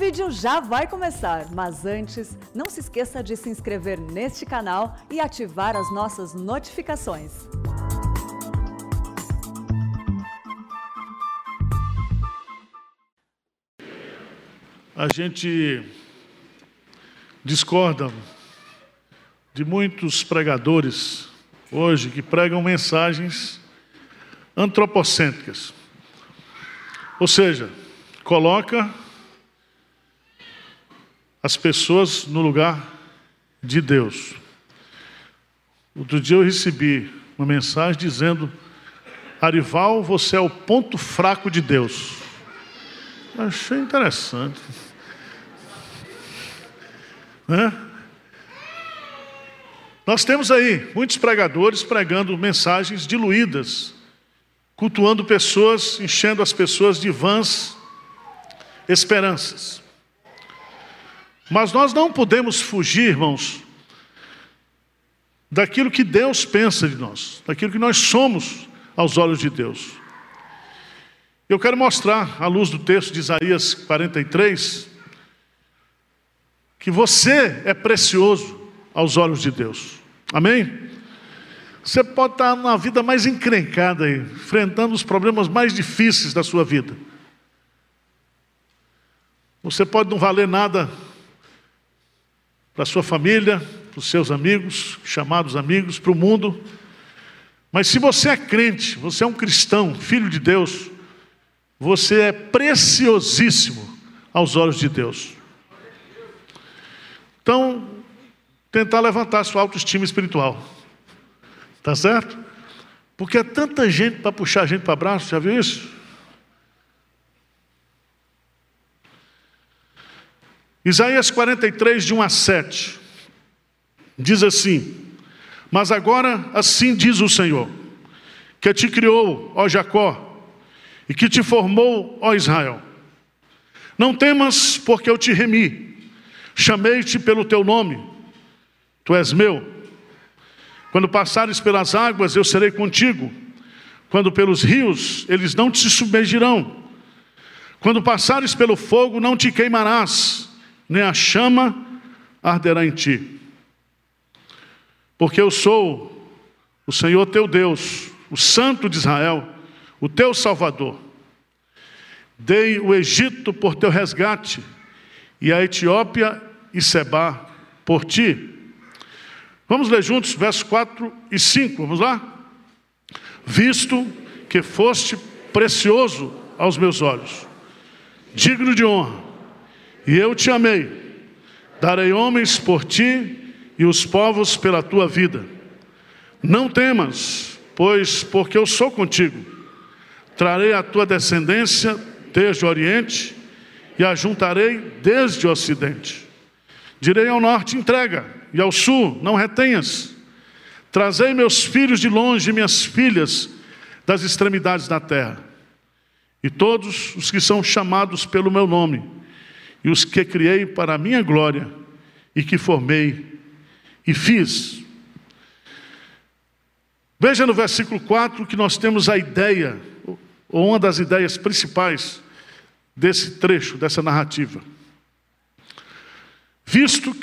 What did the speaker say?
vídeo já vai começar, mas antes, não se esqueça de se inscrever neste canal e ativar as nossas notificações. A gente discorda de muitos pregadores hoje que pregam mensagens antropocêntricas. Ou seja, coloca as pessoas no lugar de Deus. Outro dia eu recebi uma mensagem dizendo: Arival, você é o ponto fraco de Deus. Achei interessante. Né? Nós temos aí muitos pregadores pregando mensagens diluídas, cultuando pessoas, enchendo as pessoas de vãs esperanças. Mas nós não podemos fugir, irmãos, daquilo que Deus pensa de nós, daquilo que nós somos aos olhos de Deus. Eu quero mostrar, à luz do texto de Isaías 43, que você é precioso aos olhos de Deus. Amém? Você pode estar na vida mais encrencada, aí, enfrentando os problemas mais difíceis da sua vida. Você pode não valer nada para sua família, para os seus amigos, chamados amigos, para o mundo. Mas se você é crente, você é um cristão, filho de Deus, você é preciosíssimo aos olhos de Deus. Então, tentar levantar sua autoestima espiritual. Tá certo? Porque é tanta gente para puxar a gente para braço, já viu isso? Isaías 43, de 1 a 7, diz assim: Mas agora assim diz o Senhor, que te criou, ó Jacó, e que te formou, ó Israel. Não temas, porque eu te remi, chamei-te pelo teu nome, tu és meu. Quando passares pelas águas, eu serei contigo. Quando pelos rios, eles não te submergirão. Quando passares pelo fogo, não te queimarás nem a chama arderá em ti. Porque eu sou o Senhor teu Deus, o Santo de Israel, o teu Salvador. Dei o Egito por teu resgate, e a Etiópia e Seba por ti. Vamos ler juntos, versos 4 e 5, vamos lá? Visto que foste precioso aos meus olhos, digno de honra, e eu te amei. Darei homens por ti e os povos pela tua vida. Não temas, pois porque eu sou contigo. Trarei a tua descendência desde o oriente e a juntarei desde o ocidente. Direi ao norte: entrega, e ao sul: não retenhas. Trazei meus filhos de longe, minhas filhas das extremidades da terra. E todos os que são chamados pelo meu nome e os que criei para a minha glória e que formei e fiz. Veja no versículo 4 que nós temos a ideia, ou uma das ideias principais desse trecho, dessa narrativa. Visto